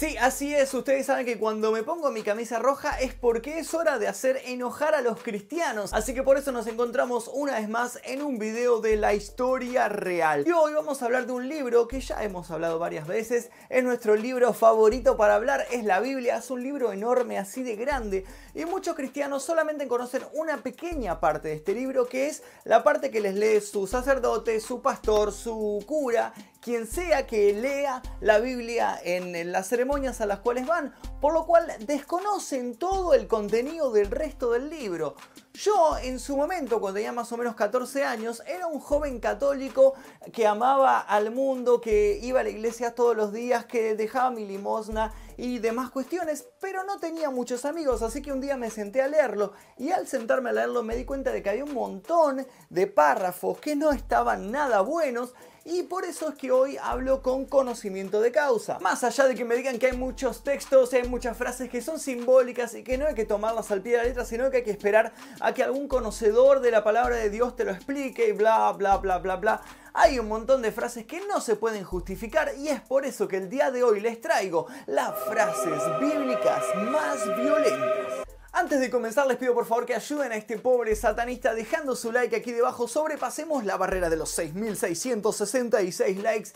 Sí, así es. Ustedes saben que cuando me pongo mi camisa roja es porque es hora de hacer enojar a los cristianos. Así que por eso nos encontramos una vez más en un video de la historia real. Y hoy vamos a hablar de un libro que ya hemos hablado varias veces. Es nuestro libro favorito para hablar. Es la Biblia. Es un libro enorme, así de grande. Y muchos cristianos solamente conocen una pequeña parte de este libro que es la parte que les lee su sacerdote, su pastor, su cura quien sea que lea la Biblia en las ceremonias a las cuales van, por lo cual desconocen todo el contenido del resto del libro. Yo en su momento, cuando tenía más o menos 14 años, era un joven católico que amaba al mundo, que iba a la iglesia todos los días, que dejaba mi limosna y demás cuestiones, pero no tenía muchos amigos, así que un día me senté a leerlo y al sentarme a leerlo me di cuenta de que había un montón de párrafos que no estaban nada buenos y por eso es que hoy hablo con conocimiento de causa. Más allá de que me digan que hay muchos textos, hay muchas frases que son simbólicas y que no hay que tomarlas al pie de la letra, sino que hay que esperar a que algún conocedor de la palabra de Dios te lo explique y bla, bla, bla, bla, bla. Hay un montón de frases que no se pueden justificar y es por eso que el día de hoy les traigo las frases bíblicas más violentas. Antes de comenzar les pido por favor que ayuden a este pobre satanista dejando su like aquí debajo, sobrepasemos la barrera de los 6.666 likes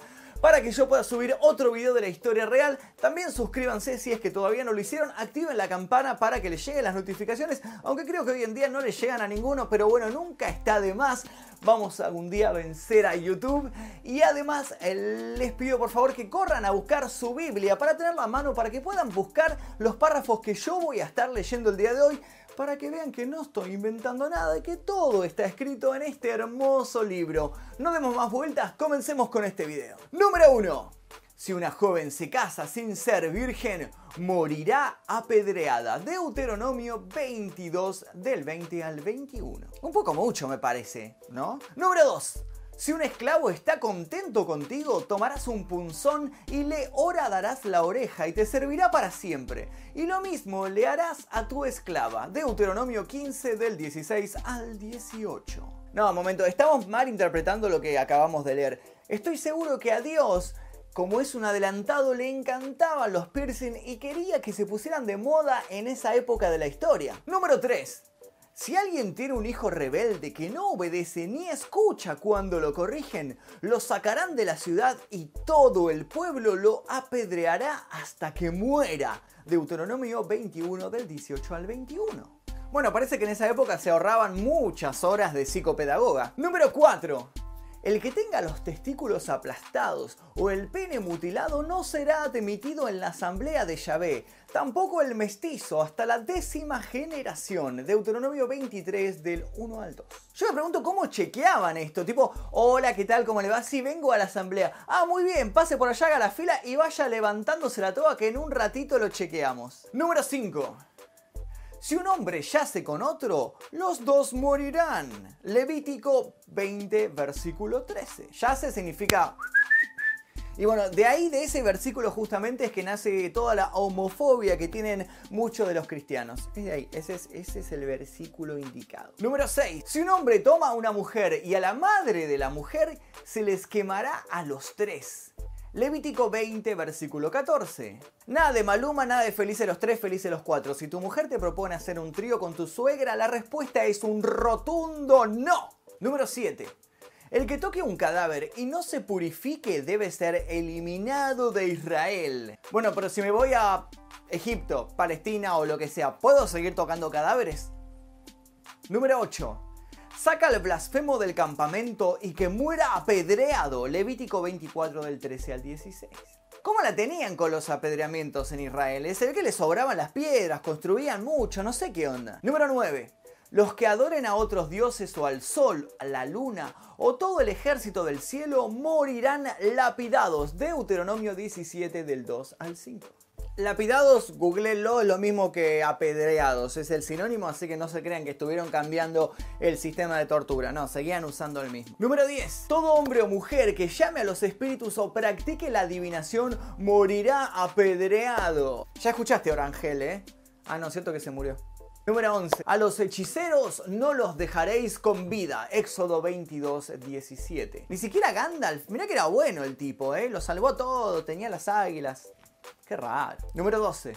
para que yo pueda subir otro video de la historia real. También suscríbanse si es que todavía no lo hicieron, activen la campana para que les lleguen las notificaciones, aunque creo que hoy en día no les llegan a ninguno, pero bueno, nunca está de más. Vamos algún día a vencer a YouTube. Y además les pido por favor que corran a buscar su Biblia para tenerla a mano, para que puedan buscar los párrafos que yo voy a estar leyendo el día de hoy para que vean que no estoy inventando nada y que todo está escrito en este hermoso libro. No demos más vueltas, comencemos con este video. Número 1. Si una joven se casa sin ser virgen, morirá apedreada. Deuteronomio 22 del 20 al 21. Un poco mucho me parece, ¿no? Número 2. Si un esclavo está contento contigo, tomarás un punzón y le horadarás la oreja y te servirá para siempre. Y lo mismo le harás a tu esclava. Deuteronomio 15 del 16 al 18. No, momento, estamos mal interpretando lo que acabamos de leer. Estoy seguro que a Dios como es un adelantado, le encantaban los piercing y quería que se pusieran de moda en esa época de la historia. Número 3. Si alguien tiene un hijo rebelde que no obedece ni escucha cuando lo corrigen, lo sacarán de la ciudad y todo el pueblo lo apedreará hasta que muera. Deuteronomio 21 del 18 al 21. Bueno, parece que en esa época se ahorraban muchas horas de psicopedagoga. Número 4. El que tenga los testículos aplastados o el pene mutilado no será admitido en la asamblea de Yahvé, tampoco el mestizo hasta la décima generación. Deuteronomio 23 del 1 al 2. Yo me pregunto cómo chequeaban esto, tipo, hola, ¿qué tal? ¿Cómo le va? Sí, vengo a la asamblea. Ah, muy bien, pase por allá, haga la fila y vaya levantándose la toga que en un ratito lo chequeamos. Número 5. Si un hombre yace con otro, los dos morirán. Levítico 20, versículo 13. Yace significa... Y bueno, de ahí, de ese versículo justamente es que nace toda la homofobia que tienen muchos de los cristianos. Es de ahí, ese es, ese es el versículo indicado. Número 6. Si un hombre toma a una mujer y a la madre de la mujer, se les quemará a los tres. Levítico 20, versículo 14. Nada de Maluma, nada de felices los tres, felices los cuatro. Si tu mujer te propone hacer un trío con tu suegra, la respuesta es un rotundo no. Número 7. El que toque un cadáver y no se purifique debe ser eliminado de Israel. Bueno, pero si me voy a Egipto, Palestina o lo que sea, ¿puedo seguir tocando cadáveres? Número 8. Saca al blasfemo del campamento y que muera apedreado. Levítico 24 del 13 al 16. ¿Cómo la tenían con los apedreamientos en Israel? Se ve que les sobraban las piedras, construían mucho, no sé qué onda. Número 9. Los que adoren a otros dioses o al sol, a la luna o todo el ejército del cielo morirán lapidados. Deuteronomio 17 del 2 al 5. Lapidados, googleenlo, es lo mismo que apedreados, es el sinónimo, así que no se crean que estuvieron cambiando el sistema de tortura, no, seguían usando el mismo. Número 10. Todo hombre o mujer que llame a los espíritus o practique la adivinación morirá apedreado. Ya escuchaste, Orangel, ¿eh? Ah, no, cierto que se murió. Número 11. A los hechiceros no los dejaréis con vida. Éxodo 22, 17. Ni siquiera Gandalf. Mirá que era bueno el tipo, ¿eh? Lo salvó todo, tenía las águilas. Qué raro. Número 12.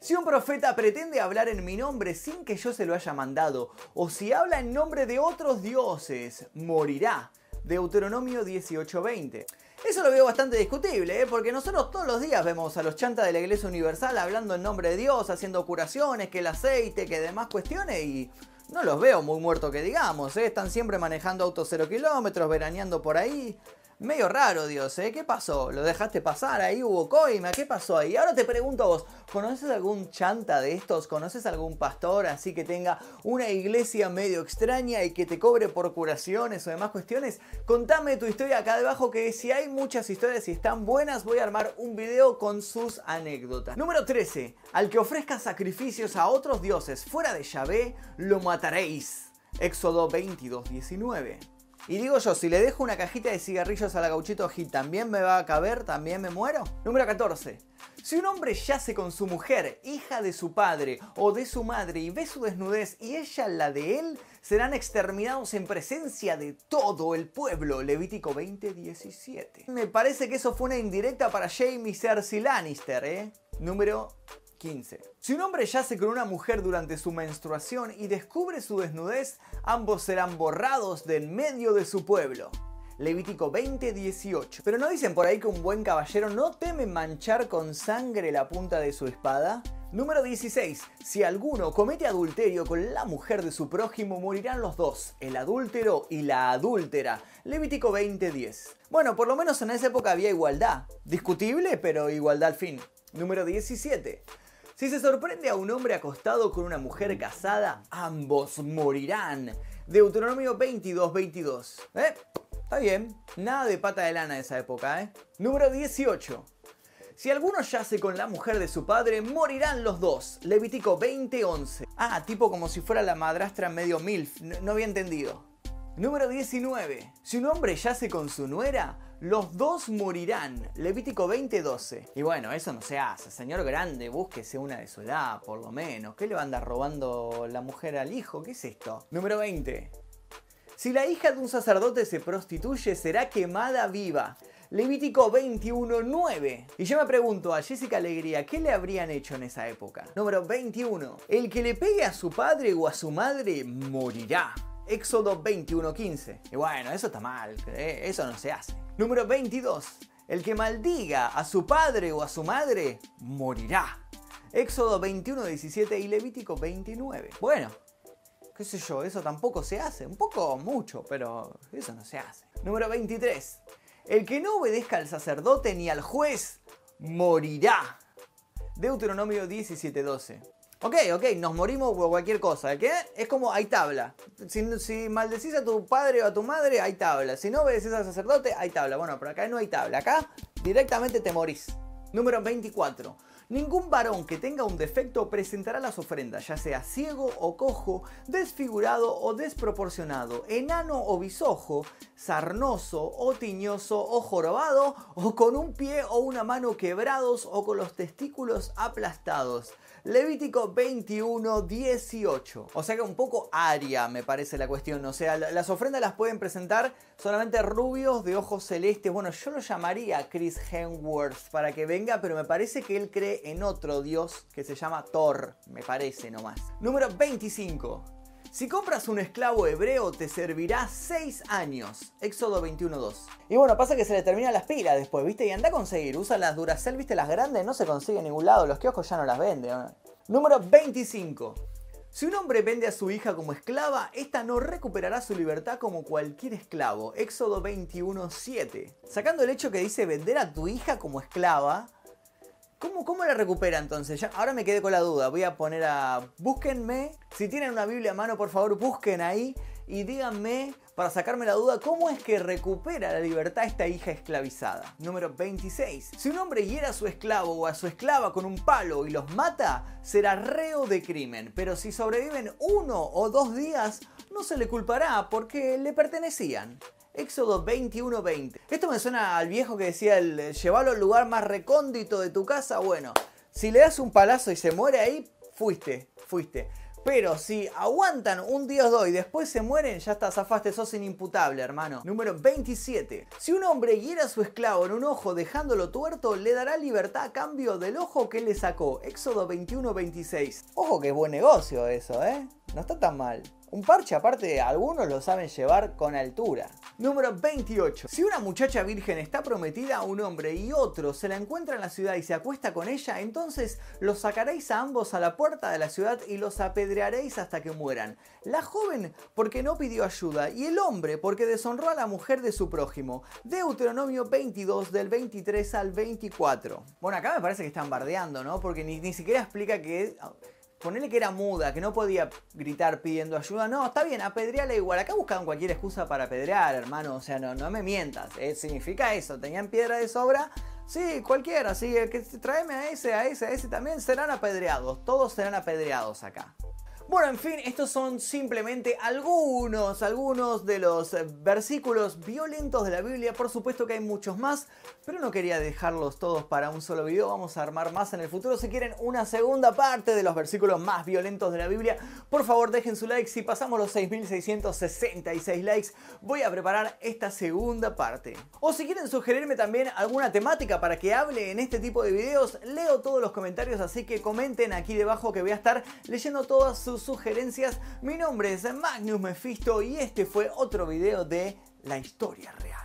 Si un profeta pretende hablar en mi nombre sin que yo se lo haya mandado, o si habla en nombre de otros dioses, morirá. Deuteronomio 18:20. Eso lo veo bastante discutible, ¿eh? porque nosotros todos los días vemos a los chantas de la Iglesia Universal hablando en nombre de Dios, haciendo curaciones, que el aceite, que demás cuestiones, y no los veo muy muertos que digamos, ¿eh? están siempre manejando autos cero kilómetros, veraneando por ahí. Medio raro, Dios, ¿eh? ¿Qué pasó? ¿Lo dejaste pasar? Ahí hubo coima, ¿qué pasó ahí? Ahora te pregunto a vos, ¿conoces algún chanta de estos? ¿Conoces algún pastor así que tenga una iglesia medio extraña y que te cobre por curaciones o demás cuestiones? Contame tu historia acá debajo que si hay muchas historias y están buenas voy a armar un video con sus anécdotas. Número 13. Al que ofrezca sacrificios a otros dioses fuera de Yahvé, lo mataréis. Éxodo 22, 19. Y digo yo, si le dejo una cajita de cigarrillos a la gauchito Hit, ¿también me va a caber? ¿También me muero? Número 14. Si un hombre yace con su mujer, hija de su padre o de su madre, y ve su desnudez y ella la de él, serán exterminados en presencia de todo el pueblo. Levítico 20:17. Me parece que eso fue una indirecta para Jamie Cersei Lannister, ¿eh? Número 15. Si un hombre yace con una mujer durante su menstruación y descubre su desnudez, ambos serán borrados de en medio de su pueblo. Levítico 20:18. Pero no dicen por ahí que un buen caballero no teme manchar con sangre la punta de su espada. Número 16. Si alguno comete adulterio con la mujer de su prójimo, morirán los dos, el adúltero y la adúltera. Levítico 20:10. Bueno, por lo menos en esa época había igualdad. Discutible, pero igualdad al fin. Número 17. Si se sorprende a un hombre acostado con una mujer casada, ambos morirán. Deuteronomio 22, 22. ¿Eh? Está bien. Nada de pata de lana esa época, ¿eh? Número 18. Si alguno yace con la mujer de su padre, morirán los dos. Levítico 20, 11. Ah, tipo como si fuera la madrastra medio milf. No, no había entendido. Número 19. Si un hombre yace con su nuera, los dos morirán. Levítico 20:12. Y bueno, eso no se hace. Señor grande, búsquese una de su edad, por lo menos. ¿Qué le va a andar robando la mujer al hijo? ¿Qué es esto? Número 20. Si la hija de un sacerdote se prostituye, será quemada viva. Levítico 21:9. Y yo me pregunto a Jessica Alegría, ¿qué le habrían hecho en esa época? Número 21. El que le pegue a su padre o a su madre morirá. Éxodo 21:15. Y bueno, eso está mal, ¿eh? eso no se hace. Número 22. El que maldiga a su padre o a su madre morirá. Éxodo 21:17 y Levítico 29. Bueno, qué sé yo, eso tampoco se hace. Un poco mucho, pero eso no se hace. Número 23. El que no obedezca al sacerdote ni al juez morirá. Deuteronomio 17:12. Ok, ok, nos morimos por cualquier cosa. ¿Qué? Es como hay tabla. Si, si, maldecís a tu padre o a tu madre, hay tabla. Si no obedeces al sacerdote, hay tabla. Bueno, pero acá no hay tabla. Acá directamente te morís. Número 24. Ningún varón que tenga un defecto presentará las ofrendas, ya sea ciego o cojo, desfigurado o desproporcionado, enano o bisojo, sarnoso o tiñoso o jorobado, o con un pie o una mano quebrados o con los testículos aplastados. Levítico 21, 18. O sea que un poco aria me parece la cuestión. O sea, las ofrendas las pueden presentar solamente rubios de ojos celestes. Bueno, yo lo llamaría Chris Hemsworth para que venga, pero me parece que él cree en otro dios que se llama Thor. Me parece nomás. Número 25. Si compras un esclavo hebreo te servirá 6 años. Éxodo 21.2. Y bueno, pasa que se le terminan las pilas después, ¿viste? Y anda a conseguir. Usa las Duracell, ¿viste? Las grandes no se consigue en ningún lado. Los kioscos ya no las venden. Número 25. Si un hombre vende a su hija como esclava, esta no recuperará su libertad como cualquier esclavo. Éxodo 21.7. Sacando el hecho que dice vender a tu hija como esclava, ¿Cómo, ¿Cómo la recupera entonces? Ya, ahora me quedé con la duda. Voy a poner a... Búsquenme. Si tienen una Biblia a mano, por favor, busquen ahí y díganme, para sacarme la duda, cómo es que recupera la libertad esta hija esclavizada. Número 26. Si un hombre hiera a su esclavo o a su esclava con un palo y los mata, será reo de crimen. Pero si sobreviven uno o dos días, no se le culpará porque le pertenecían. Éxodo 21:20. Esto me suena al viejo que decía el llevarlo al lugar más recóndito de tu casa. Bueno, si le das un palazo y se muere ahí, fuiste, fuiste. Pero si aguantan un día o dos y después se mueren, ya está, zafaste, sos inimputable, hermano. Número 27. Si un hombre hiera a su esclavo en un ojo dejándolo tuerto, le dará libertad a cambio del ojo que le sacó. Éxodo 21-26. Ojo que buen negocio eso, ¿eh? No está tan mal. Un parche aparte algunos lo saben llevar con altura. Número 28. Si una muchacha virgen está prometida a un hombre y otro se la encuentra en la ciudad y se acuesta con ella, entonces los sacaréis a ambos a la puerta de la ciudad y los apedrearéis hasta que mueran. La joven porque no pidió ayuda y el hombre porque deshonró a la mujer de su prójimo. Deuteronomio 22 del 23 al 24. Bueno, acá me parece que están bardeando, ¿no? Porque ni, ni siquiera explica que Ponele que era muda, que no podía gritar pidiendo ayuda. No, está bien, apedreala igual. Acá buscaban cualquier excusa para apedrear, hermano. O sea, no, no me mientas. Eh, significa eso. Tenían piedra de sobra. Sí, cualquiera. Sí, que tráeme a ese, a ese, a ese también. Serán apedreados. Todos serán apedreados acá. Bueno, en fin, estos son simplemente algunos, algunos de los versículos violentos de la Biblia. Por supuesto que hay muchos más, pero no quería dejarlos todos para un solo video. Vamos a armar más en el futuro. Si quieren una segunda parte de los versículos más violentos de la Biblia, por favor dejen su like. Si pasamos los 6.666 likes, voy a preparar esta segunda parte. O si quieren sugerirme también alguna temática para que hable en este tipo de videos, leo todos los comentarios, así que comenten aquí debajo que voy a estar leyendo todas sugerencias. Mi nombre es Magnus Mephisto y este fue otro video de la historia real.